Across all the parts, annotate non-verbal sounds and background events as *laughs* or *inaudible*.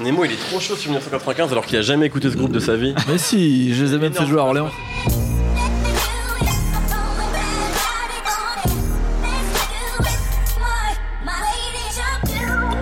Nemo, il est trop chaud sur 1995 alors qu'il a jamais écouté ce groupe de sa vie. Mais si, je les ai même fait jouer à Orléans.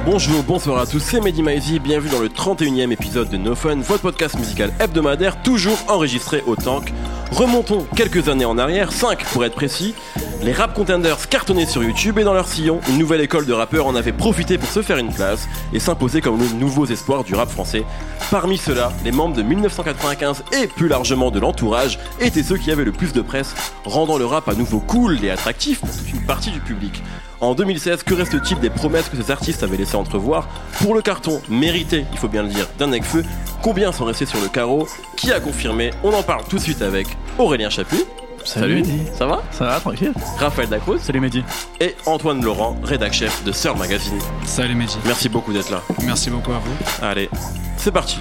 Bonjour, bonsoir à tous, c'est Mehdi Maizy, bienvenue dans le 31e épisode de No Fun, votre podcast musical hebdomadaire, toujours enregistré au tank. Remontons quelques années en arrière, 5 pour être précis. Les rap contenders cartonnaient sur YouTube et dans leur sillon, une nouvelle école de rappeurs en avait profité pour se faire une place et s'imposer comme les nouveaux espoirs du rap français. Parmi ceux-là, les membres de 1995 et plus largement de l'entourage étaient ceux qui avaient le plus de presse, rendant le rap à nouveau cool et attractif pour toute une partie du public. En 2016, que reste-t-il des promesses que ces artistes avaient laissé entrevoir? Pour le carton mérité, il faut bien le dire, d'un Necfeu, combien sont restés sur le carreau? Qui a confirmé? On en parle tout de suite avec Aurélien Chapuis. Salut, Mehdi. Ça va? Ça va, tranquille Raphaël Dacruz Salut Mehdi. et Antoine Laurent, rédac chef de Sœur Magazine. Salut Mehdi. Merci beaucoup d'être là. Merci beaucoup à vous. Allez, c'est parti.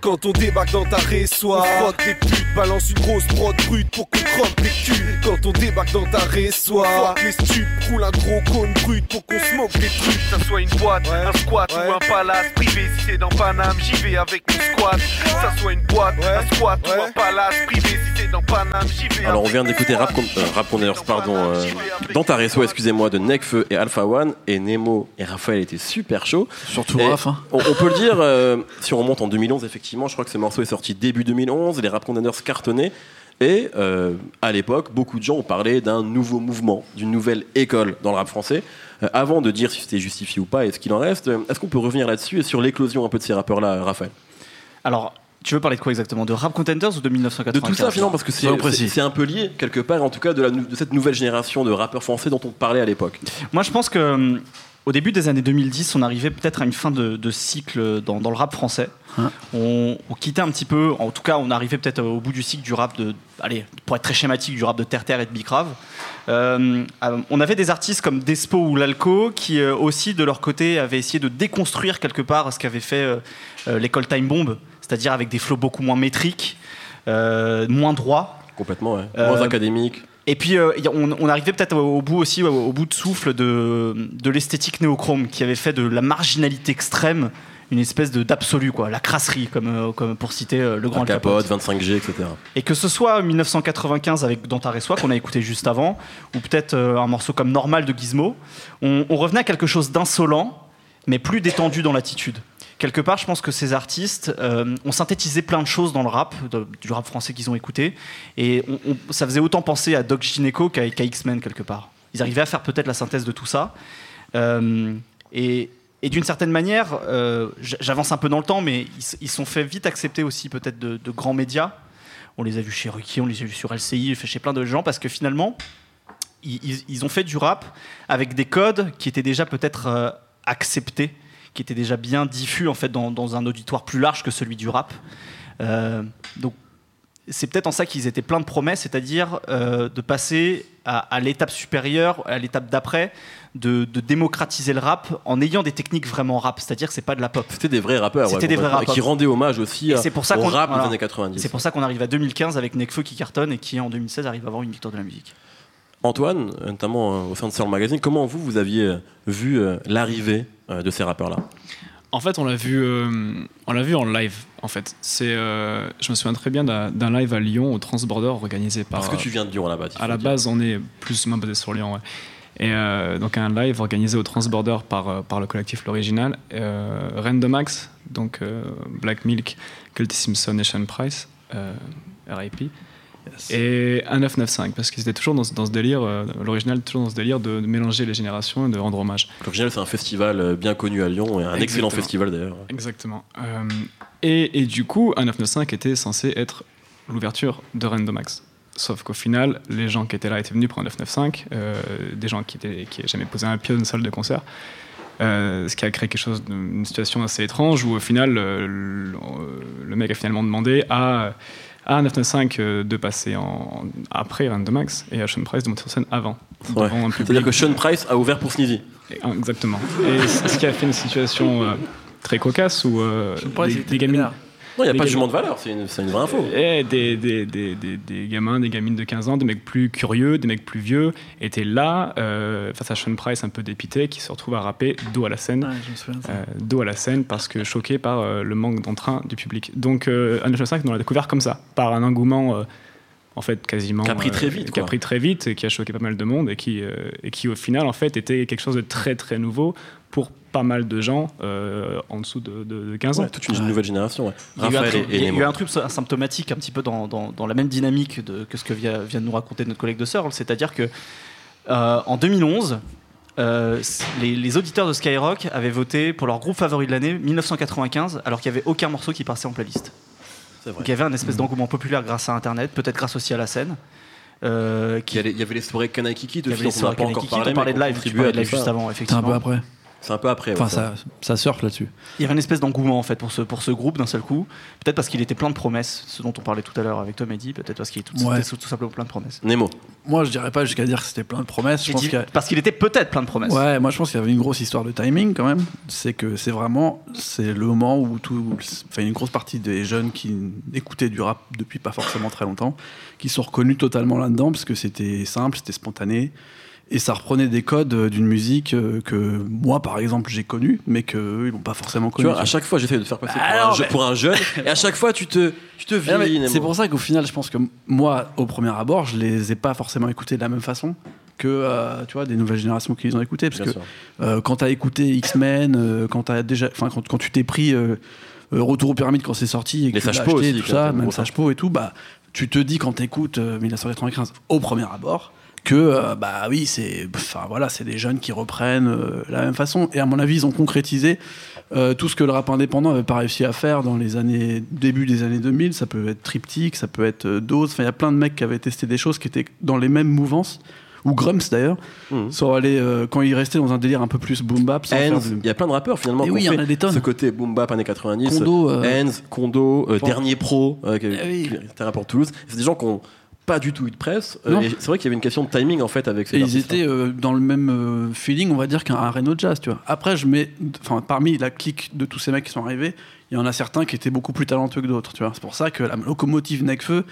Quand on débarque dans ta résoie, fuck les putes, balance une grosse prod brute pour qu'on trompe les culs. Quand on débarque dans ta résoie, fuck les stupes, roule un gros cône brut pour qu'on smoke les trucs. Que ça soit une boîte, Ouais. un squat Ouais. ou un palace privé. Si c'est dans Paname, j'y vais avec mon squat. Que ça soit une boîte, Ouais. un squat ou un palace privé. Si c'est dans Paname, j'y vais Alors on avec vient mon d'écouter. Rap, Con- euh, Rap pardon, euh, dans ta réseau, excusez-moi, de Necfeu et Alpha One, et Nemo et Raphaël étaient super chauds. Surtout Raph. Hein. On, on peut le dire, euh, si on remonte en 2011, effectivement, je crois que ce morceau est sorti début 2011, les Rap Condensers cartonnaient, et euh, à l'époque, beaucoup de gens ont parlé d'un nouveau mouvement, d'une nouvelle école dans le rap français. Euh, avant de dire si c'était justifié ou pas et ce qu'il en reste, euh, est-ce qu'on peut revenir là-dessus et sur l'éclosion un peu de ces rappeurs-là, Raphaël? Alors, tu veux parler de quoi exactement? De Rap Contenders ou de 1995 De tout ça, finalement, parce que c'est un peu lié, quelque part, en tout cas, de, la nou- de cette nouvelle génération de rappeurs français dont on parlait à l'époque. Moi, je pense que hum, au début des années 2010, on arrivait peut-être à une fin de, de cycle dans, dans le rap français. Hein. On, on quittait un petit peu, en tout cas, on arrivait peut-être au bout du cycle du rap de, allez, pour être très schématique, du rap de Terre Terre et de Bicrave. Euh, euh, on avait des artistes comme Despo ou Lalco qui euh, aussi, de leur côté, avaient essayé de déconstruire quelque part ce qu'avait fait euh, l'école Time Bomb, c'est-à-dire avec des flots beaucoup moins métriques, euh, moins droits. Complètement, ouais. Euh, Moins académique. Et puis, euh, on, on arrivait peut-être au, au bout aussi, au, au bout de souffle de, de l'esthétique néochrome qui avait fait de la marginalité extrême une espèce de d'absolu, quoi, la crasserie, comme, euh, comme pour citer euh, le grand Capote. capote, 25G, etc. Et que ce soit 1995 avec Dans ta Résoie, qu'on a écouté juste avant, ou peut-être un morceau comme Normal de Gizmo, on, on revenait à quelque chose d'insolent, mais plus détendu dans l'attitude. Quelque part, je pense que ces artistes euh, ont synthétisé plein de choses dans le rap, du rap français qu'ils ont écouté, et ça faisait autant penser à Doc Gineco qu'à qu'à X-Men quelque part. Ils arrivaient à faire peut-être la synthèse de tout ça. Euh, et d'une certaine manière, euh, j'avance un peu dans le temps, mais ils ils sont fait vite accepter aussi peut-être de, grands médias. On les a vus chez Ruki, on les a vus sur LCI, chez plein de gens, parce que finalement, ils, ont fait du rap avec des codes qui étaient déjà peut-être acceptés, qui étaient déjà bien diffus en fait dans, dans un auditoire plus large que celui du rap. Euh, donc c'est peut-être en ça qu'ils étaient pleins de promesses, c'est-à-dire euh, de passer à, à l'étape supérieure, à l'étape d'après, de, de démocratiser le rap en ayant des techniques vraiment rap, c'est-à-dire que c'est pas de la pop. C'était des vrais rappeurs, ouais, C'était des vrais rappeurs. Qui rendaient hommage aussi à- c'est pour ça au rap voilà. des années 90. C'est pour ça qu'on arrive à 2015 avec Nekfeu qui cartonne et qui en 2016 arrive à avoir une victoire de la musique. Antoine, notamment euh, au sein de Soul Magazine, comment vous, vous aviez euh, vu euh, l'arrivée euh, de ces rappeurs-là En fait, on l'a vu, euh, on l'a vu en live. En fait, c'est, euh, je me souviens très bien d'un, live à Lyon au Transborder organisé par. Parce que tu viens de Lyon il À la base, on est plus ou moins basé sur Lyon. Ouais. Et euh, donc un live organisé au Transborder par, euh, par le collectif L'Original, euh, Random Axe, donc euh, Black Milk, Culty Simpson et Sean Price, euh, Et 1995, parce qu'ils étaient toujours dans, ce- dans ce délire, euh, l'original toujours dans ce délire de, de mélanger les générations et de rendre hommage. L'Original, c'est un festival euh, bien connu à Lyon, et un excellent festival d'ailleurs. Exactement. Euh, et, et du coup, 1995 était censé être l'ouverture de Random Axe. Sauf qu'au final, les gens qui étaient là étaient venus pour un 995, euh, des gens qui n'avaient qui jamais posé un pied dans une salle de concert. Euh, ce qui a créé quelque chose, une situation assez étrange où au final, euh, le, le mec a finalement demandé à, à 995 euh, de passer en, après Random Axe et à Sean Price de monter sur scène avant. Ouais. C'est-à-dire que Sean Price a ouvert pour Sneezy. Ah, Exactement. Et ce qui a fait une situation euh, très cocasse où euh, des, des gamines, Non, il n'y a Des pas de jugement de valeur, c'est une, c'est une vraie info. Et des, des, des, des, des gamins, des gamines de 15 ans, des mecs plus curieux, des mecs plus vieux, étaient là euh, face à Sean Price un peu dépité qui se retrouve à rapper dos à la scène. Ouais, je me souviens de ça. euh, dos à la scène parce que choqué par euh, le manque d'entrain du public. Donc, euh, Anne 5, on l'a découvert comme ça, par un engouement euh, en fait quasiment Qui a pris très vite, qui a pris très vite et qui a choqué pas mal de monde et qui euh, et qui au final en fait était quelque chose de très très nouveau pour pas mal de gens euh, en dessous de, de- de 15 ans. Ouais, toute une nouvelle génération. ouais. Il y, a eu un Raphaël truc, et, il y a eu un truc symptomatique un petit peu dans, dans- dans la même dynamique de, que ce que vient, vient de nous raconter notre collègue de Searle, c'est-à-dire que euh, en 2011, euh, les, les auditeurs de Skyrock avaient voté pour leur groupe favori de l'année 1995, alors qu'il n'y avait aucun morceau qui passait en playlist. C'est vrai. Donc il y avait un espèce d'engouement populaire grâce à Internet, peut-être grâce aussi à la scène. euh, Il y, a les- il y avait les soirées Kanaikiki, il de y avait filles les dont on n'a pas encore parlé. on parlait de live, tu parlais de live juste avant, C'est un effectivement. peu après. C'est un peu après. Enfin, ouais, ça. ça, surfe là-dessus. Il y avait une espèce d'engouement en fait pour ce, pour ce groupe d'un seul coup. Peut-être parce qu'il était plein de promesses, ce dont on parlait tout à l'heure avec Tom et Eddie, peut-être parce qu'il était tout, Ouais. tout- tout simplement plein de promesses. Nemo. Moi, je dirais pas jusqu'à dire que c'était plein de promesses. Je J'ai pense dit qu'il y a- parce qu'il était peut-être plein de promesses. Ouais, moi je pense qu'il y avait une grosse histoire de timing quand même. C'est que c'est vraiment c'est le moment où tout, enfin une grosse partie des jeunes qui écoutaient du rap depuis pas forcément très longtemps, qui sont reconnus totalement là-dedans parce que c'était simple, c'était spontané et ça reprenait des codes euh, d'une musique euh, que moi par exemple j'ai connue, mais que eux, ils n'ont pas forcément Tu connue. vois, à chaque fois, j'essaie de te faire passer pour, Alors, un, je- mais- pour un jeune, *laughs* et à chaque fois, tu te, tu te Ah. C'est pour ça qu'au final, je pense que moi, au premier abord, je les ai pas forcément écoutés de la même façon que euh, tu vois des nouvelles générations qui les ont écoutés parce Bien que euh, quand t'as écouté X-Men, euh, quand t'as déjà, enfin quand, quand tu t'es pris Retour aux pyramides quand c'est sorti et que Les tu Sages-Peaux acheté, aussi, tout ça, même. Sages-Peaux et tout, bah tu te dis quand t'écoutes euh, 1995 au premier abord que euh, bah oui c'est enfin voilà c'est des jeunes qui reprennent euh, la même façon et à mon avis ils ont concrétisé euh, tout ce que le rap indépendant avait pas réussi à faire dans les années début des années 2000 ça peut être Triptyque ça peut être euh, Dose enfin il y a plein de mecs qui avaient testé des choses qui étaient dans les mêmes mouvances ou Grumps d'ailleurs Mhm. sont allés euh, quand ils restaient dans un délire un peu plus boom bap du- il y a plein de rappeurs finalement Et qui oui, il y ont en a fait des tonnes. ce côté boom bap années 90. Kondo, euh, Enz, Kondo, euh. Dernier Pro, qui, Eh était un rappeur de Toulouse. C'est des gens qui ont pas du tout eu de presse. euh, c'est vrai qu'il y avait une question de timing en fait avec ces Et ils étaient euh, dans le même euh, feeling, on va dire, qu'un Reno Jazz, tu vois. Après, je mets, enfin, parmi la clique de tous ces mecs qui sont arrivés, il y en a certains qui étaient beaucoup plus talentueux que d'autres, tu vois. C'est pour ça que la locomotive Necfeu,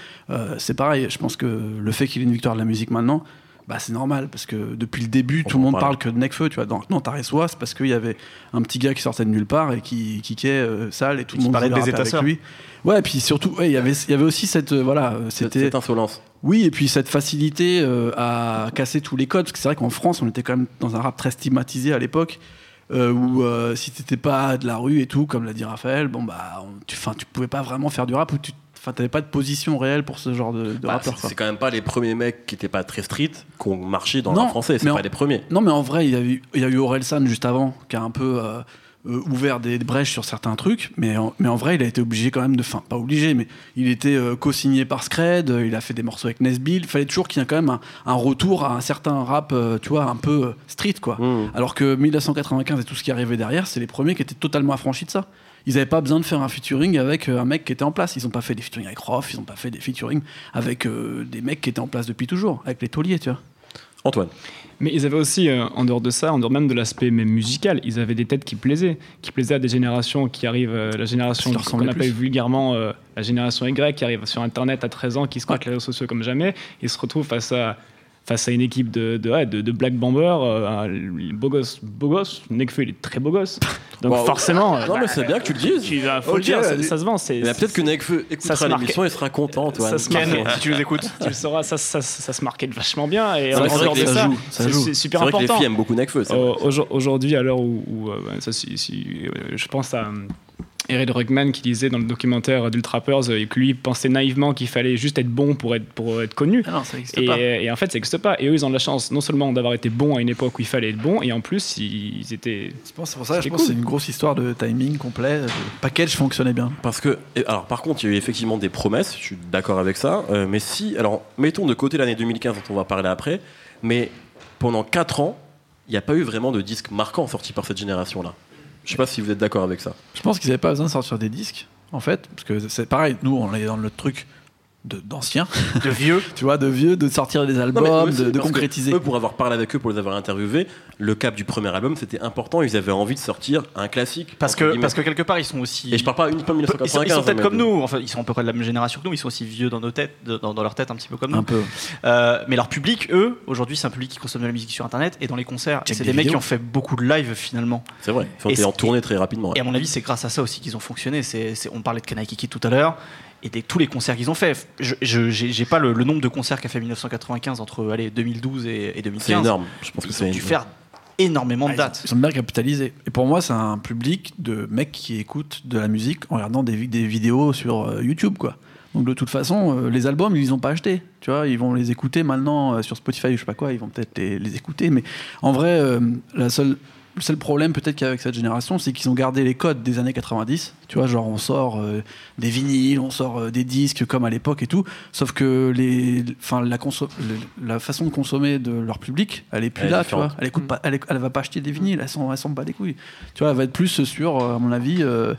c'est pareil. Je pense que le fait qu'il ait une victoire de la musique maintenant, bah, c'est normal, parce que depuis le début, On tout le monde parle. parle que de Necfeu, tu vois. Dans Taressois, c'est parce qu'il y avait un petit gars qui sortait de nulle part et qui kickait euh, sale et tout Et le monde parlait des rapper avec lui. Ouais, et puis surtout, ouais, il y avait, il y avait aussi cette, euh, voilà, c'était cette insolence. oui, et puis cette facilité euh, à casser tous les codes, parce que c'est vrai qu'en France, on était quand même dans un rap très stigmatisé à l'époque, euh, où euh, si t'étais pas de la rue et tout, comme l'a dit Raphaël, bon bah, on- tu, fin, tu pouvais pas vraiment faire du rap, ou tu enfin, t'avais pas de position réelle pour ce genre de, de Bah, rappeur. c'est quand même pas les premiers mecs qui étaient pas très street qui ont marché dans le français. C'est pas en- les premiers. Non, mais en vrai, il y a eu, il y a eu Orelsan juste avant, qui a un peu euh, euh, ouvert des brèches sur certains trucs, mais en, mais en vrai, il a été obligé quand même de. Enfin, pas obligé, mais il était euh, co-signé par Scred, euh, il a fait des morceaux avec Nesbill. Il fallait toujours qu'il y ait quand même un, un retour à un certain rap, euh, tu vois, un peu street, quoi. Mmh. Alors que 1995 et tout ce qui arrivait derrière, c'est les premiers qui étaient totalement affranchis de ça. Ils n'avaient pas besoin de faire un featuring avec euh, un mec qui était en place. Ils n'ont pas fait des featuring avec Roth, ils n'ont pas fait des featuring avec euh, des mecs qui étaient en place depuis toujours, avec les tauliers, tu vois. Antoine. Mais ils avaient aussi, euh, en dehors de ça, en dehors même de l'aspect même musical, ils avaient des têtes qui plaisaient, qui plaisaient à des générations qui arrivent, euh, la génération qu'on appelle plus. vulgairement euh, la génération Y, qui arrive sur Internet à 13 ans, qui squatte les réseaux sociaux comme jamais, ils se retrouvent face à face à une équipe de, de, ouais, de, de Black Bomber, euh, beau gosse, beau gosse, Nekfeu il est très beau gosse, *laughs* donc Wow. forcément, euh, Non, mais c'est bien que tu le dises. tu vas faut le dire, ça, se vend, c'est Mais Peut-être que Nekfeu ça écoutera se marque- l'émission et sera content, Antoine. ça se Ken, marque. si tu nous écoutes. tu le sauras, ça, ça, ça se marquait vachement bien et C'est en vrai que dehors de ça ça, joue, ça c'est- joue. c'est C'est super vrai que les important. filles aiment beaucoup Nekfeu. Euh, Aujourd'hui, à l'heure où, où, euh, ça, si, si, euh, je pense à euh, Eric Ruckman qui disait dans le documentaire d'Ultrappers euh, que lui pensait naïvement qu'il fallait juste être bon pour être, pour être connu. Ah non, ça n'existe Et, pas. et en fait, ça n'existe pas. Et eux, ils ont de la chance non seulement d'avoir été bons à une époque où il fallait être bon, et en plus, ils étaient. Je pense- C'est pour ça que je pense que cool. c'est une grosse histoire de timing complet. Le package fonctionnait bien. Parce que, alors par contre, il y a eu effectivement des promesses, je suis d'accord avec ça, euh, mais si, alors mettons de côté l'année 2015 dont on va parler après, mais pendant 4 ans, il n'y a pas eu vraiment de disques marquants sortis par cette génération-là. Je sais pas si vous êtes d'accord avec ça. Je pense qu'ils n'avaient pas besoin de sortir des disques, en fait, parce que c'est pareil, nous, on est dans le truc d'anciens, *laughs* De vieux. tu vois, de vieux, de sortir des albums, de, de concrétiser. Eux, pour avoir parlé avec eux, pour les avoir interviewés, le cap du premier album, c'était important. Ils avaient envie de sortir un classique. Parce que, guillemets. parce que quelque part, ils sont aussi. Et je parle pas uniquement de Ils sont, 1995. ils sont hein, peut-être mais comme de- nous, enfin ils sont à peu près de la même génération que nous, ils sont aussi vieux dans nos têtes, de- dans, dans leur tête un petit peu comme nous. un peu. Euh, mais leur public, eux, aujourd'hui, c'est un public qui consomme de la musique sur internet et dans les concerts. C'est des des mecs qui ont fait beaucoup de live finalement. C'est vrai. Ils ont Et été en c'est- tournée très rapidement. ouais. Et à mon avis, c'est grâce à ça aussi qu'ils ont fonctionné. C'est, on parlait de Kanai Kiki tout à l'heure. Et des, tous les concerts qu'ils ont fait. Je, j'ai pas le, le nombre de concerts qu'a fait 1995 entre allez, 2012 et, et 2015. C'est énorme. Je pense que Ils c'est ont dû énorme. faire énormément de Ah, ils ont- dates. Ils sont bien capitalisés. Et pour moi, c'est un public de mecs qui écoutent de la musique en regardant des, vi- des vidéos sur euh, YouTube, quoi. Donc de toute façon, euh, les albums, ils les ont pas achetés. Tu vois, ils vont les écouter maintenant euh, sur Spotify ou je sais pas quoi. Ils vont peut-être les, les écouter. Mais en vrai, euh, la seule, le seul problème peut-être qu'il y a avec cette génération, c'est qu'ils ont gardé les codes des années 90. Tu vois, genre on sort euh, des vinyles, on sort euh, des disques comme à l'époque et tout. Sauf que les, enfin la, façon de consommer de leur public, elle est plus Elle est là. Tu vois, elle écoute pas, elle, elle va pas acheter des vinyles. Elles sont pas des couilles. Tu vois, elle va être plus sur, euh, à mon avis, euh,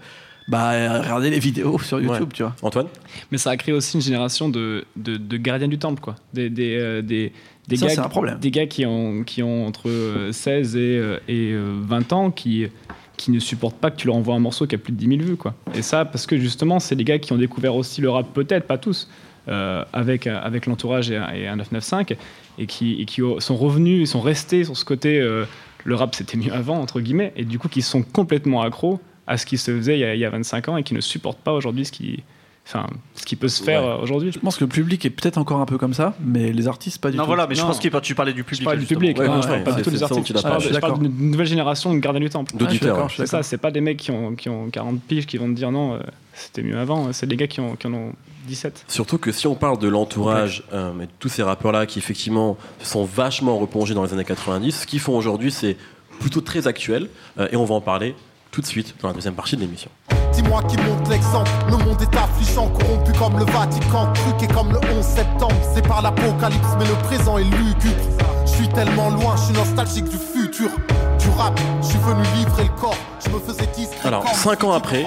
bah regarder les vidéos sur YouTube. Ouais. Tu vois. Antoine Mais ça a créé aussi une génération de, de, de gardiens du temple, quoi. Des, des, euh, des, des Ça, gars, c'est un problème. Des gars qui ont, qui ont entre euh, 16 et, euh, et euh, 20 ans qui, qui ne supportent pas que tu leur envoies un morceau qui a plus de 10 000 vues, quoi. Et ça, parce que justement, c'est des gars qui ont découvert aussi le rap, peut-être, pas tous, euh, avec, avec l'entourage et, un- et un 995, et qui, et qui ont- sont revenus, ils sont restés sur ce côté, euh, le rap c'était mieux avant, entre guillemets, et du coup, qui sont complètement accros à ce qui se faisait il y a, il y a 25 ans et qui ne supportent pas aujourd'hui ce qui, enfin, ce qui peut se faire Ouais. euh, aujourd'hui. Je pense que le public est peut-être encore un peu comme ça, mais les artistes pas du Non, tout. voilà, mais je Non. pense que tu parlais du public. Je parle du justement. public, Ouais, non, ouais, je parle pas c'est- de tous les artistes. Je parle, d'une nouvelle génération de gardiens du temple. D'auditeurs. C'est ça, c'est pas des mecs qui ont, qui ont 40 piges qui vont te dire non, euh, c'était mieux avant, c'est des gars qui, ont, qui en ont 17. Surtout que si on parle de l'entourage euh, tous ces rappeurs-là qui effectivement sont vachement replongés dans les années 90, ce qu'ils font aujourd'hui c'est plutôt très actuel euh, et on va en parler tout de suite dans la deuxième partie de l'émission. Dis-moi qui montre l'exemple. Le monde est affligeant, corrompu comme le Vatican. Truqué comme le 11 septembre. C'est par l'apocalypse, mais le présent est lugubre. Je suis tellement loin, je suis nostalgique du futur. Du rap, je suis venu livrer le corps. Je me faisais discret. Alors, comme cinq ans si après.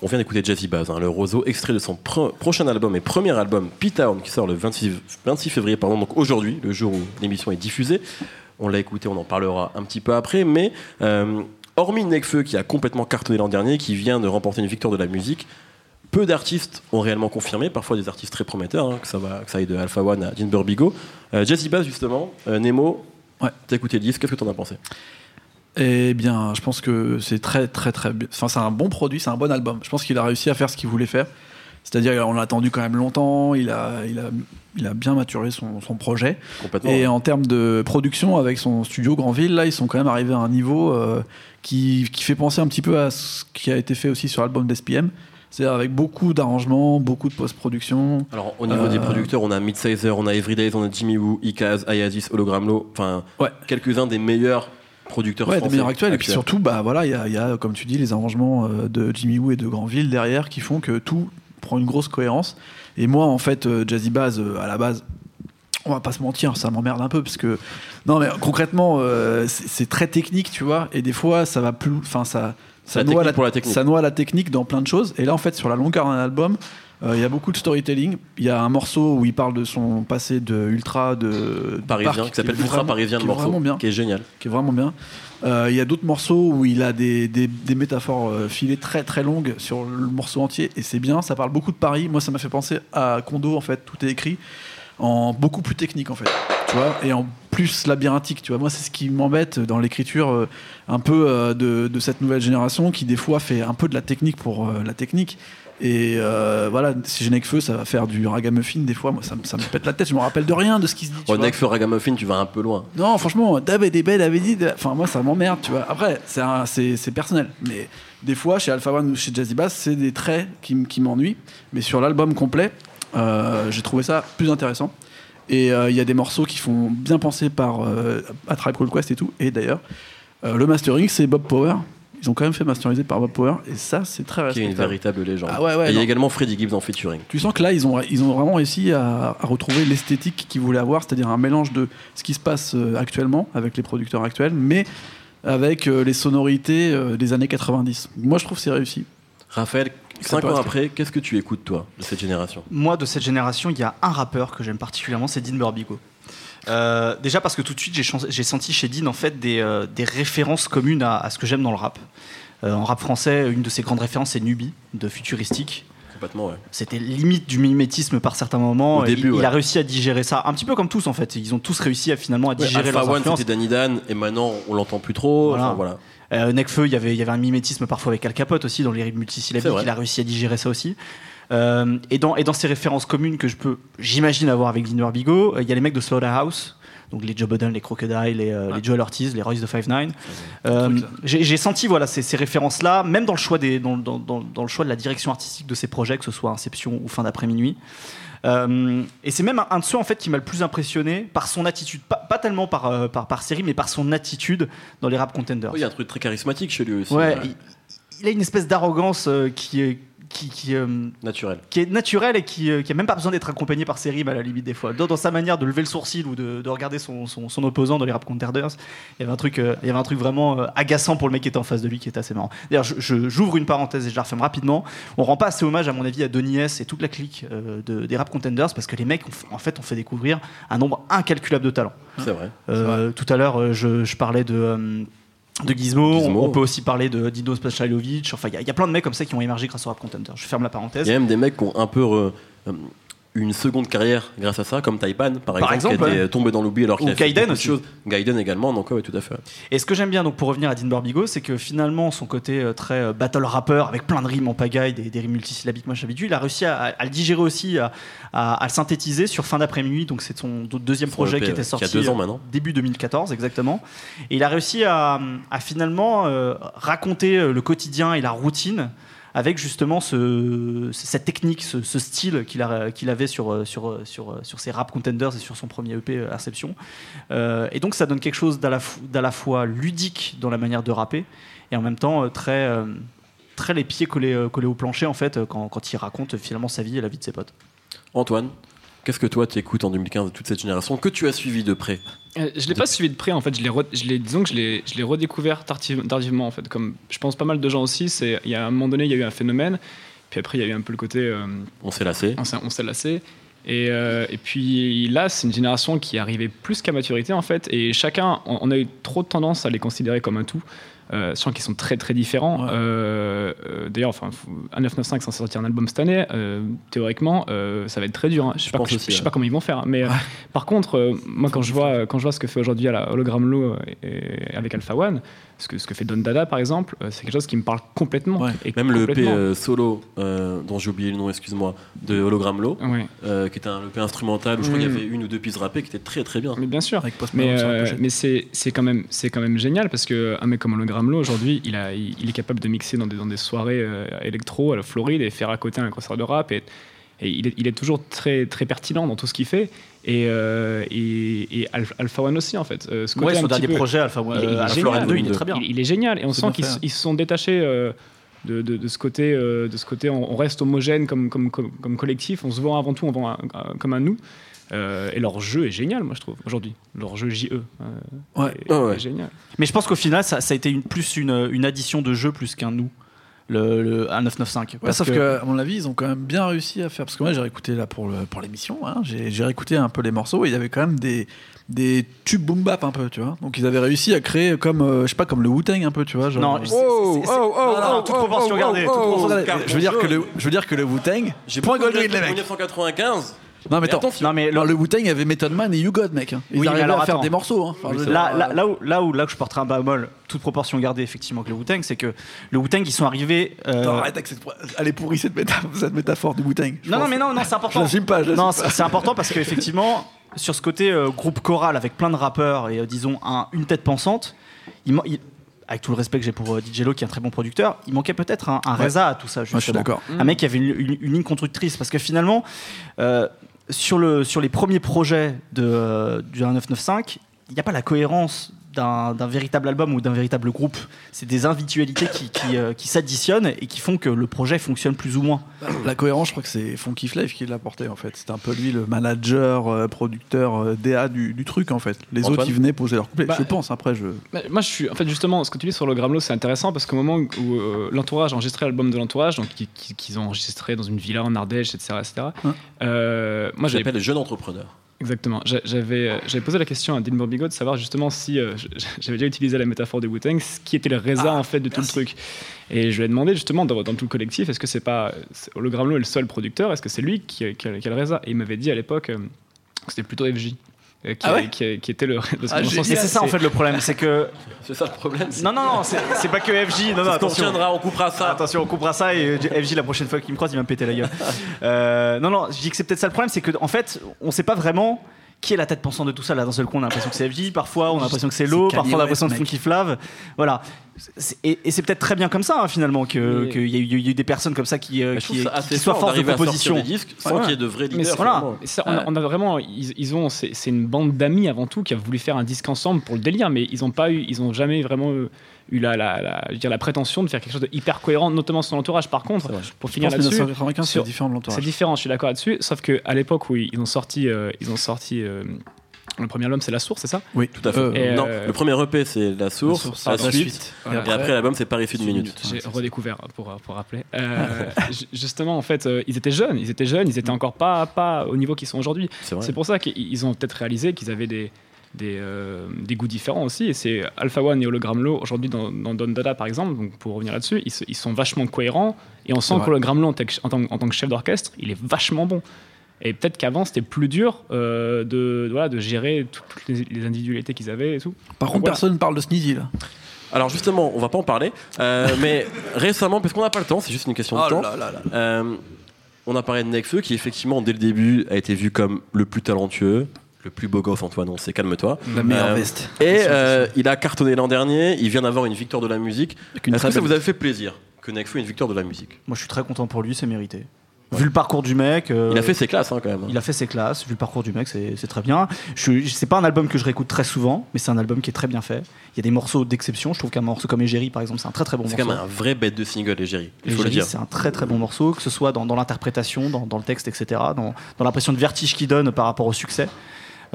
On vient d'écouter Jazzy Baz, hein, le roseau, extrait de son prochain album et premier album, P-Town, qui sort le 26, 26 février, pardon, donc aujourd'hui, le jour où l'émission est diffusée. On l'a écouté, on en parlera un petit peu après, mais euh, hormis Nekfeu qui a complètement cartonné l'an dernier, qui vient de remporter une victoire de la musique, peu d'artistes ont réellement confirmé, parfois des artistes très prometteurs, hein, que, ça va, que ça aille de Alpha One à Dean Burbigo. Euh, Jazzy Baz, justement, euh, Nemo, Ouais. t'as écouté le disque, qu'est-ce que t'en as pensé? Eh bien, je pense que c'est très, très, très bien. Enfin, c'est un bon produit, c'est un bon album. Je pense qu'il a réussi à faire ce qu'il voulait faire. C'est-à-dire, on l'a attendu quand même longtemps, il a, il a, il a bien maturé son, son projet. Et en termes de production, avec son studio Grandville, là, ils sont quand même arrivés à un niveau euh, qui, qui fait penser un petit peu à ce qui a été fait aussi sur l'album d'SPM. C'est-à-dire avec beaucoup d'arrangements, beaucoup de post-production. Alors, au niveau des Euh, producteurs, on a Midsizer, on a Everydays, on a Jimmy Woo, Ikaz, Ayazis, Hologramlo, enfin, Ouais. quelques-uns des meilleurs producteurs Ouais, des français. meilleurs actuels. Et puis surtout, bah voilà, il y y a, comme tu dis, les arrangements euh, de Jimmy Woo et de Grandville derrière qui font que tout prend une grosse cohérence. Et moi, en fait, euh, Jazzy Bass, euh, à la base, on va pas se mentir, ça m'emmerde un peu parce que non, mais concrètement, euh, c'est très technique, tu vois. Et des fois, ça va plus, enfin ça. Ça La noie, technique la, pour la technique. ça noie la technique dans plein de choses. Et là, en fait, sur la longueur d'un album, euh, il y a beaucoup de storytelling. Il y a un morceau où il parle de son passé de ultra de de parisien, parc, qui s'appelle Ultra vraiment- Parisien, le morceau, vraiment bien qui est génial. qui est vraiment bien. Euh, Il y a d'autres morceaux où il a des, des, des métaphores euh, filées très très longues sur le morceau entier et c'est bien. Ça parle beaucoup de Paris. Moi, ça m'a fait penser à Kondo en fait. Tout est écrit en beaucoup plus technique en fait. Tu vois et en plus labyrinthique. Tu vois, moi, c'est ce qui m'embête dans l'écriture euh, un peu euh, de, de cette nouvelle génération qui des fois fait un peu de la technique pour euh, la technique. Et euh, voilà, si j'ai Nekfeu, ça va faire du ragamuffin des fois. Moi, ça, me- ça me pète la tête. Je me rappelle de rien de ce qui se dit. tu vois. Nekfeu Ragamuffin, tu vas un peu loin. Non, franchement, David et Ben avait dit. Enfin, moi, ça m'emmerde, tu vois. Après, c'est personnel. Mais des fois, chez Alpha One ou chez Jazzy Bass, c'est des traits qui, m'ennuient. Mais sur l'album complet, euh, j'ai trouvé ça plus intéressant. Et euh, il y a des morceaux qui font bien penser par A Tribe Called Quest et tout. Et d'ailleurs, le mastering, c'est Bob Power. Ils ont quand même fait masteriser par Bob Power. Et ça, c'est très Qui est une respectable. véritable légende. Ah ouais, ouais, Et il y a également Freddie Gibbs en featuring. Tu sens que là, ils ont, ils ont vraiment réussi à, à retrouver l'esthétique qu'ils voulaient avoir, c'est-à-dire un mélange de ce qui se passe euh, actuellement avec les producteurs actuels, mais avec euh, les sonorités euh, des années 90. Moi, je trouve que c'est réussi. Raphaël, Cinq pas ans resté. après, qu'est-ce que tu écoutes, toi, de cette génération? Moi, de cette génération, il y a un rappeur que j'aime particulièrement, c'est Dean Burbigo. Euh, déjà parce que tout de suite, j'ai senti chez Dean en fait des, euh, des références communes à, à ce que j'aime dans le rap. Euh, en rap français, une de ses grandes références, c'est Nubi, de Futuristique. Complètement, ouais. C'était limite du mimétisme par certains moments. Au début, il, il ouais. a réussi à digérer ça, un petit peu comme tous en fait. Ils ont tous réussi à finalement à Ouais, digérer Alpha leurs One, c'était Danny Dan, et maintenant, on l'entend plus trop. Voilà. Enfin, voilà. Euh, Necfeu, il y avait, il y avait un mimétisme parfois avec Al Capote aussi dans les C'est multisyllabiques. Il a réussi à digérer ça aussi. Euh, et, dans, et dans ces références communes que je peux, j'imagine avoir avec Lindor Bigot, euh, il y a les mecs de Slaughterhouse, donc les Joe Budden, les Crocodile, les, euh, les Joel Ortiz, les Royce de 5 truc, ça. J'ai senti voilà, ces, ces références-là, même dans le, choix des, dans, dans- dans- dans le choix de la direction artistique de ces projets, que ce soit Inception ou Fin d'après-minuit. Et c'est même un, un de ceux en fait qui m'a le plus impressionné par son attitude, pas, pas tellement par, par, par série, mais par son attitude dans les rap contenders. Oui, Il y a un truc très charismatique chez lui aussi. Ouais, il, il a une espèce d'arrogance qui est qui, qui, euh, Naturel. qui est naturelle et qui, euh, qui a même pas besoin d'être accompagné par ses rimes à la limite des fois. Dans, dans sa manière de lever le sourcil ou de, de regarder son, son, son opposant dans les rap contenders, il y avait un truc, euh, il y avait un truc vraiment euh, agaçant pour le mec qui était en face de lui qui était assez marrant. D'ailleurs, j'ouvre une parenthèse et je la referme rapidement. On rend pas assez hommage à mon avis à Donny S et toute la clique euh, de- des rap contenders parce que les mecs ont en fait ont fait découvrir un nombre incalculable de talents. C'est vrai. Euh, tout à l'heure, je, je parlais de, euh, de Gizmo. Gizmo. On, on peut aussi parler de Dino Spachailovic. Enfin, il y, a- il y a plein de mecs comme ça qui ont émergé grâce au rap contender. Je ferme la parenthèse. Il y a même des mecs qui ont un peu re- euh, une seconde carrière grâce à ça, comme Taipan par, exemple, exemple, qui était ouais. tombé dans l'oubli alors qu'il a fait Gaiden de aussi. choses. Gaiden également, donc ouais, tout à fait. Et ce que j'aime bien, donc pour revenir à Dean Barbigo, c'est que finalement, son côté euh, très euh, battle rapper, avec plein de rimes en pagaille, des, des rimes multisyllabiques, moi j'habitue, il a réussi à, à le digérer aussi, à, le synthétiser sur fin d'après-midi. Donc c'est son deuxième Son projet EP, qui était ouais, qui a sorti deux ans euh, maintenant. début 2014, exactement. Et il a réussi à, finalement euh, raconter le quotidien et la routine avec justement ce, cette technique, ce, style qu'il avait sur, ses rap contenders et sur son premier EP euh, Inception. Euh, et donc ça donne quelque chose d'à la, fois ludique dans la manière de rapper et en même temps euh, très, les pieds collés, au plancher en fait quand, il raconte finalement sa vie et la vie de ses potes. Antoine, qu'est-ce que toi tu écoutes en 2015 de toute cette génération que tu as suivi de près Euh, je l'ai pas suivi de près en fait, je l'ai, re- je l'ai- disons que je l'ai, je l'ai redécouvert tardive- tardivement en fait, comme je pense pas mal de gens aussi. C'est, il y a un moment donné, il y a eu un phénomène, puis après il y a eu un peu le côté, euh, On s'est lassé. on s'est, lassé. Et, euh, et puis là, c'est une génération qui est arrivée plus qu'à maturité en fait, et chacun, on, on a eu trop de tendance à les considérer comme un tout. Euh, sachant qu'ils sont très très différents. Ouais. Euh, euh, D'ailleurs, enfin, faut- un 995 censé sortir un album cette année. euh, théoriquement, ça va être très dur. hein. Je sais pas, pense je- aussi, je sais pas comment ils vont faire. Mais euh, par contre, moi, quand je vois quand je vois ce que fait aujourd'hui à la Hologram Low et, et avec Alpha One, ce que ce que fait Don Dada par exemple, euh, c'est quelque chose qui me parle complètement. Ouais. Et Même le EP euh, solo, euh, dont j'ai oublié le nom, excuse-moi, de Hologram Low, Ouais. qui était un EP instrumental où je crois qu'il y Mm. avait une ou deux pistes rappées qui étaient très très bien. Mais bien sûr. Avec Mais, mais c'est c'est quand même c'est quand même génial parce que un mec comme Hologram Low aujourd'hui il a il, il est capable de mixer dans des dans des soirées électro à la Floride et faire à côté un concert de rap et, et il, est, il est toujours très très pertinent dans tout ce qu'il fait. Et euh, et, et Alpha One aussi en fait. Euh, ce Ouais, son petit dernier peu- projet, Alpha One, il est- il est Alpha génial. Florent 2, il est très bien. il, il est génial. Et on sent qu'ils se sont détachés euh, de, de- de ce côté euh, de ce côté on, on reste homogène comme, comme, comme, comme collectif. On se voit avant tout on voit un- un- comme un nous. Euh, et leur jeu est génial moi je trouve aujourd'hui. Leur jeu JE euh, Ouais. est, Ah ouais. est génial. Mais je pense qu'au final, ça, ça a été une, plus une, une addition de jeu plus qu'un nous, le, le un 995. Ouais, Parce sauf que- que, à mon avis, ils ont quand même bien réussi à faire. Parce que moi, j'ai réécouté là pour le- pour l'émission. hein, j'ai j'ai réécouté un peu les morceaux et il y avait quand même des des tubes boom bap un peu, tu vois. Donc ils avaient réussi à créer comme euh, je sais pas comme le Wu Tang un peu, tu vois. Genre, Non, c'est- c'est- c'est- non, non, toute proportion gardée. je veux dire que le je veux dire que le Wu Tang. J'ai Point Goldwyn les mecs. 1995. Non mais Mais attends. Non, mais le Wu Tang avait Method Man et You God, mec. Ils Oui, arrivaient alors, à faire attends. des morceaux. hein. Enfin, je veux dire, Là, là, euh, là où, là, où, là où je porterai un bémol, toute proportion gardée effectivement avec le Wu-Tang, c'est que le Wu-Tang, ils sont arrivés. euh, attends, arrête avec cette. Elle est pourrie cette métaphore, *laughs* cette métaphore du Wu Tang. je Non, non, mais non, non, c'est Je *laughs* important. l'assume pas. je Non, pas. c'est important parce qu'effectivement, sur ce côté euh, groupe choral avec plein de rappeurs et euh, disons un- une tête pensante, il, man- il- avec tout le respect que j'ai pour DJ Lo qui est un très bon producteur, il manquait peut-être un, un Ouais. Reza à tout ça. Moi, je suis justement. d'accord. Un mec qui avait une, une- une ligne conductrice parce que finalement, euh, sur, le, sur les premiers projets de, euh, du 1995, il n'y a pas la cohérence d'un véritable album ou d'un véritable groupe. C'est des individualités qui, qui, euh, qui s'additionnent et qui font que le projet fonctionne plus ou moins. La cohérence, je crois que c'est Funky Flav qui l'a porté en fait. C'était un peu lui le manager, euh, producteur, euh, DA du, du truc en fait. Les Antoine autres, ils venaient poser leur couplet. Bah, je pense, après, je. Mais Moi, je suis. En fait, justement, ce que tu dis sur le Gramlo, c'est intéressant parce qu'au moment où euh, l'entourage a enregistré l'album de l'entourage, donc qui- qui- qu'ils ont enregistré dans une villa en Ardèche, etc., etc. Hein euh, moi, Je j'avais l'appelle jeune entrepreneur. Exactement. J'avais euh, j'avais posé la question à Dean Bigot de savoir justement si euh, j'avais déjà utilisé la métaphore des Wu-Tang, ce qui était le résa en fait de tout le truc. Et je lui ai demandé justement dans, dans tout le collectif, est-ce que c'est pas Hologramlo est le seul producteur, est-ce que c'est lui qui, qui a, qui a le résa Et il m'avait dit à l'époque euh, que c'était plutôt FJ. Euh, qui, Ah ouais qui- qui était le. Ah, c'est ça en fait le problème, c'est que *laughs* C'est ça le problème. non non non, c'est pas que FJ. Non non On attention. retiendra, on coupera ça. Attention, on coupera ça et FJ la prochaine fois qu'il me croise, il va me péter la gueule. *laughs* Euh, non, non, je dis que c'est peut-être ça le problème, c'est que en fait, on sait pas vraiment qui est la tête pensante de tout ça. Là, d'un seul coup, on a l'impression que c'est FJ, parfois on a l'impression que c'est Lo, C'est parfois on a l'impression que c'est Funky Flav. Voilà. Et, et c'est peut-être très bien comme ça, hein, finalement, qu'il y, y a eu des personnes comme ça qui, euh, trouve qui, ça qui soient fort force de proposition. des disques sans Ouais. qu'il y ait de vrais Mais leaders. c'est- voilà. ça, on, a, on a vraiment, ils, ils ont, c'est une bande d'amis avant tout qui a voulu faire un disque ensemble pour le délire, mais ils ont pas eu, ils ont jamais vraiment eu, eu la, la, la- je veux dire, la prétention de faire quelque chose de hyper cohérent, notamment son entourage. Par contre, pour Je finir là-dessus, 1995, c'est sur- différent de c'est différent, je suis d'accord là-dessus. Sauf que à l'époque où ils ont sorti, euh, ils ont sorti euh, le premier album, c'est La Source, c'est ça? Oui, Tout à fait. Euh, non, euh, le premier EP c'est La Source, Source, la la suite, suite. Voilà. et après l'album c'est Paris Sud Minute. J'ai redécouvert pour, pour rappeler. Euh, *laughs* ju- justement, en fait, euh, ils étaient jeunes, ils étaient jeunes, ils étaient encore pas, pas au niveau qu'ils sont aujourd'hui. C'est vrai. C'est pour ça qu'ils ont peut-être réalisé qu'ils avaient des, des, euh, des goûts différents aussi. Et c'est Alpha One et Hologramlo, aujourd'hui dans, dans Don Dada par exemple, donc pour revenir là-dessus, ils, sont vachement cohérents. Et on sent en, que- en, tant, en tant que chef d'orchestre, il est vachement bon. Et peut-être qu'avant, c'était plus dur euh, de, voilà, de gérer tout- toutes les, les individualités qu'ils avaient et tout. Par contre, Voilà. personne ne parle de Sneezy là. Alors justement, on va pas en parler, euh, *laughs* mais récemment, parce qu'on n'a pas le temps, c'est juste une question de Oh temps. là là là. euh, on a parlé de Nekfeu qui effectivement dès le début a été vu comme le plus talentueux, le plus beau gosse Antoine, on sait, calme-toi. La meilleure Euh, veste. Et euh, il a cartonné l'an dernier, il vient d'avoir une victoire de la musique. Est-ce que ça vous a fait plaisir que Nekfeu ait une victoire de la musique? Moi, je suis très content pour lui, c'est mérité. Vu le parcours du mec. euh, Il a fait ses classes hein, quand même. Il a fait ses classes, vu le parcours du mec, c'est c'est très bien. C'est pas un album que je réécoute très souvent, mais c'est un album qui est très bien fait. Il y a des morceaux d'exception. Je trouve qu'un morceau comme Égérie, par exemple, c'est un très très bon C'est morceau. quand même un vrai bête de single, Égérie. Il faut le dire. c'est un très très bon morceau, que ce soit dans, dans l'interprétation, dans, dans le texte, etc., dans, dans l'impression de vertige qu'il donne par rapport au succès.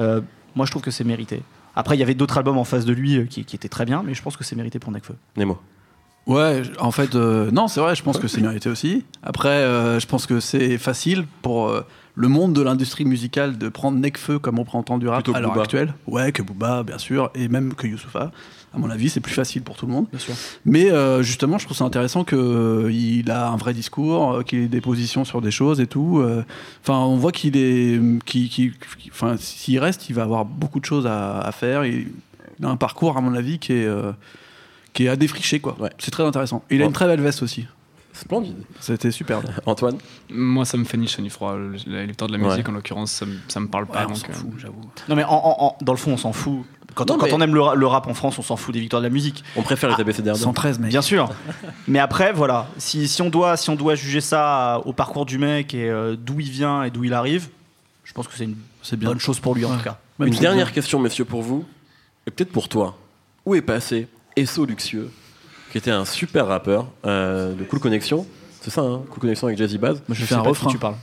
Euh, moi, je trouve que c'est mérité. Après, il y avait d'autres albums en face de lui euh, qui, qui étaient très bien, mais je pense que c'est mérité pour Nekfeu. Nemo. Ouais, en fait, euh, non, c'est vrai, je pense que c'est mérité aussi. Après, euh, je pense que c'est facile pour euh, le monde de l'industrie musicale de prendre Nekfeu comme représentant du rap à l'heure actuelle. Ouais, que Booba, bien sûr, et même que Youssoufa. À mon avis, c'est plus facile pour tout le monde. Bien sûr. Mais euh, justement, je trouve ça intéressant qu'il a un vrai discours, euh, qu'il ait des positions sur des choses et tout. euh. Enfin, on voit qu'il est, s'il reste, il va avoir beaucoup de choses à, à faire. Il a un parcours, à mon avis, qui est, euh, qui est à défricher, quoi. Ouais. C'est très intéressant. Il a Ouais. une très belle veste aussi. Splendide. C'était superbe. *laughs* Antoine Moi, ça me fait ni chaud ni froid. Le- La victoire de la Ouais. musique, en l'occurrence, ça, me- ça me parle pas. Ouais, on s'en euh, fout, j'avoue. Non, mais en- en- en- dans le fond, on s'en fout. Quand, Non, on, quand mais- on aime le, le rap en France, on s'en fout des victoires de la musique. On préfère les ABCDR. 113, mec. Bien sûr. *laughs* Mais après, voilà, si, si on doit, si on doit juger ça au parcours du mec et euh, d'où il vient et d'où il arrive, je pense que c'est une C'est bien. bonne chose pour lui en Ouais. tout cas. Même Une dernière question, messieurs, pour vous, et peut-être pour toi. Où est passé Esso Luxueux, qui était un super rappeur euh, de Cool Connection C'est ça, hein Cool Connection avec Jazzy Bass. Moi, je Je fais un refrain. tu parles.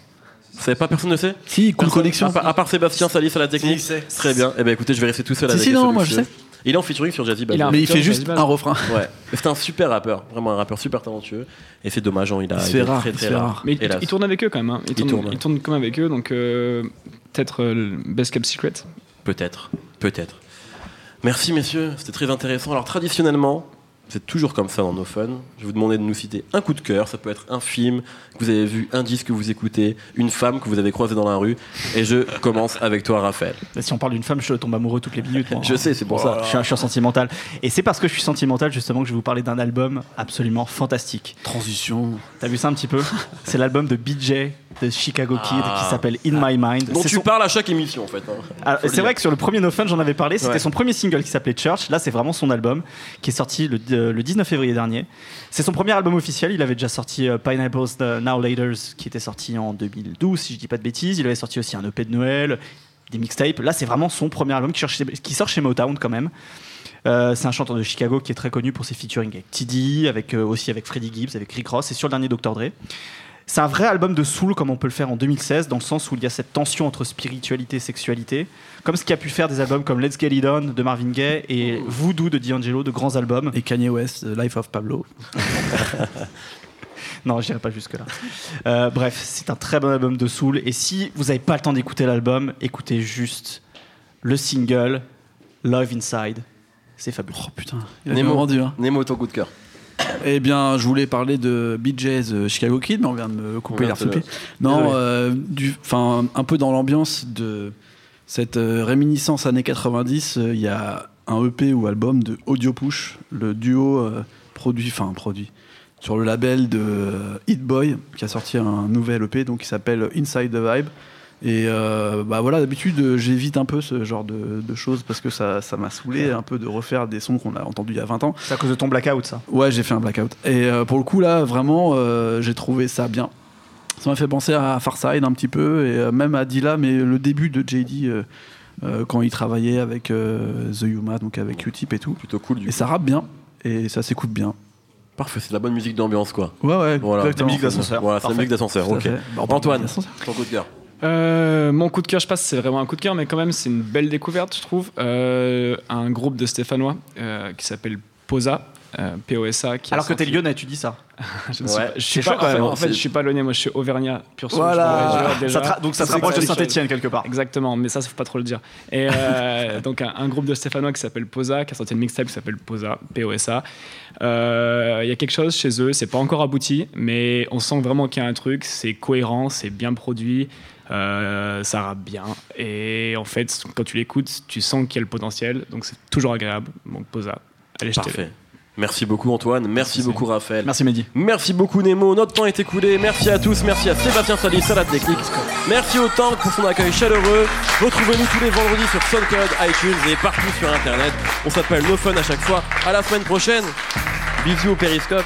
Savez pas, personne ne sait Si, cool Personne connexion. À, part- à part Sébastien Salis à la technique. Si, c'est. Très bien. Eh ben écoutez, je vais rester tout seul Si, avec si, non, moi, je sais. Il est en featuring sur Jazzy Bass. Il Mais il fait juste un refrain. *laughs* Ouais. C'est un super rappeur, vraiment un rappeur super talentueux. Et c'est dommage, hein, il a rare, très très rare. rare. Mais il, tourne avec eux quand même. hein. Il, Il tourne, il tourne quand même avec eux, donc euh, peut-être euh, le Best Kept Secret. Peut-être, peut-être. Merci messieurs, c'était très intéressant. Alors traditionnellement, c'est toujours comme ça dans nos fun. Je vais vous demander de nous citer un coup de cœur. Ça peut être un film que vous avez vu, un disque que vous écoutez, une femme que vous avez croisée dans la rue. Et je commence avec toi, Raphaël. Bah, Si on parle d'une femme, je tombe amoureux toutes les minutes. moi. Je sais, c'est pour ça. Je suis, un- je suis un sentimental. Et c'est parce que je suis sentimental justement que je vais vous parler d'un album absolument fantastique. Transition. T'as vu ça un petit peu? C'est l'album de BJ de Chicago Kid Ah. qui s'appelle In My Mind. Dont C'est tu son- parles à chaque émission en fait. hein. Faut le c'est dire. vrai que sur le premier No Fun, j'en avais parlé. C'était Ouais. son premier single qui s'appelait Church. Là, c'est vraiment son album qui est sorti le, euh, le 19 février dernier. C'est son premier album officiel. Il avait déjà sorti euh, Pineapples euh, Now Laters qui était sorti en 2012, si je dis pas de bêtises. Il avait sorti aussi un EP de Noël, des mixtapes. Là, c'est vraiment son premier album qui, sort chez- qui sort chez Motown quand même. Euh, c'est un chanteur de Chicago qui est très connu pour ses featuring avec TD, avec, euh, aussi avec Freddie Gibbs, avec Rick Ross et sur le dernier Dr. Dre. C'est un vrai album de soul comme on peut le faire en 2016, dans le sens où il y a cette tension entre spiritualité et sexualité, comme ce qui a pu faire des albums comme Let's Get It On de Marvin Gaye et Voodoo de D'Angelo, de grands albums. Et Kanye West, The Life of Pablo. *laughs* Non, j'irai pas jusque-là. Euh, bref, c'est un très bon album de soul. Et si vous n'avez pas le temps d'écouter l'album, écoutez juste le single Love Inside. C'est fabuleux. Oh putain, il a Nemo. vendu. Hein. Nemo, ton coup de cœur. Eh bien, je voulais parler de BJ's euh, Chicago Kid, mais on vient de me couper l'air te- Non, euh, du, un peu dans l'ambiance de cette euh, réminiscence années 90, euh, il y a un EP ou album de Audio Push, le duo produit, enfin produit, sur le label de Hit Boy, qui a sorti un nouvel EP, donc qui s'appelle Inside the Vibe. Et euh, bah voilà, d'habitude, euh, j'évite un peu ce genre de, de choses parce que ça ça m'a saoulé un peu de refaire des sons qu'on a entendus il y a 20 ans. C'est à cause de ton blackout, ça. Ouais, j'ai fait un blackout. Et euh, pour le coup, là, vraiment, euh, j'ai trouvé ça bien. Ça m'a fait penser à Farside un petit peu, et euh, même à Dilla, mais le début de JD, euh, euh, quand il travaillait avec euh, The Yuma, donc avec Q-Tip et tout. Plutôt cool du Et coup. ça rappe bien, et ça s'écoute bien. Parfait, c'est de la bonne musique d'ambiance quoi. Ouais, ouais, Voilà. exactement. musique d'ascenseur. Voilà, c'est la musique d'ascenseur, ok. Antoine, ton coup de cœur. Euh, mon coup de cœur, je sais pas si c'est vraiment un coup de cœur, mais quand même, c'est une belle découverte, je trouve. Euh, un groupe de Stéphanois euh, qui s'appelle Posa, euh, P-O-S-A. qui a Alors que t'es lyonnais, tu dis ça. *laughs* Je ne suis Ouais. pas- je suis C'est pas, chaud, quand en fait, en fait, je suis pas lyonnais, moi je suis auvergnat, pur sang, Voilà. donc ça te C'est rapproche de. Saint-Etienne quelque part. Exactement, mais ça, ça faut pas trop le dire. Et euh, *laughs* donc, un, un groupe de Stéphanois qui s'appelle Posa, qui a sorti une mixtape qui s'appelle Posa, P-O-S-A. Euh, Il y a quelque chose chez eux, c'est pas encore abouti, mais on sent vraiment qu'il y a un truc, c'est cohérent, c'est bien produit, euh, ça rappe bien. Et en fait, quand tu l'écoutes, tu sens qu'il y a le potentiel, donc c'est toujours agréable. Donc, Posa, allez jeter. Parfait. Merci beaucoup Antoine, merci Merci. beaucoup Raphaël. Merci Mehdi. Merci beaucoup Nemo, notre temps est écoulé. Merci à tous, merci à Sébastien Salis à la technique. Merci au Tank pour son accueil chaleureux. Retrouvez-nous tous les vendredis sur SoundCloud, iTunes et partout sur Internet. On s'appelle No Fun à chaque fois. À la semaine prochaine. Bisous au périscope.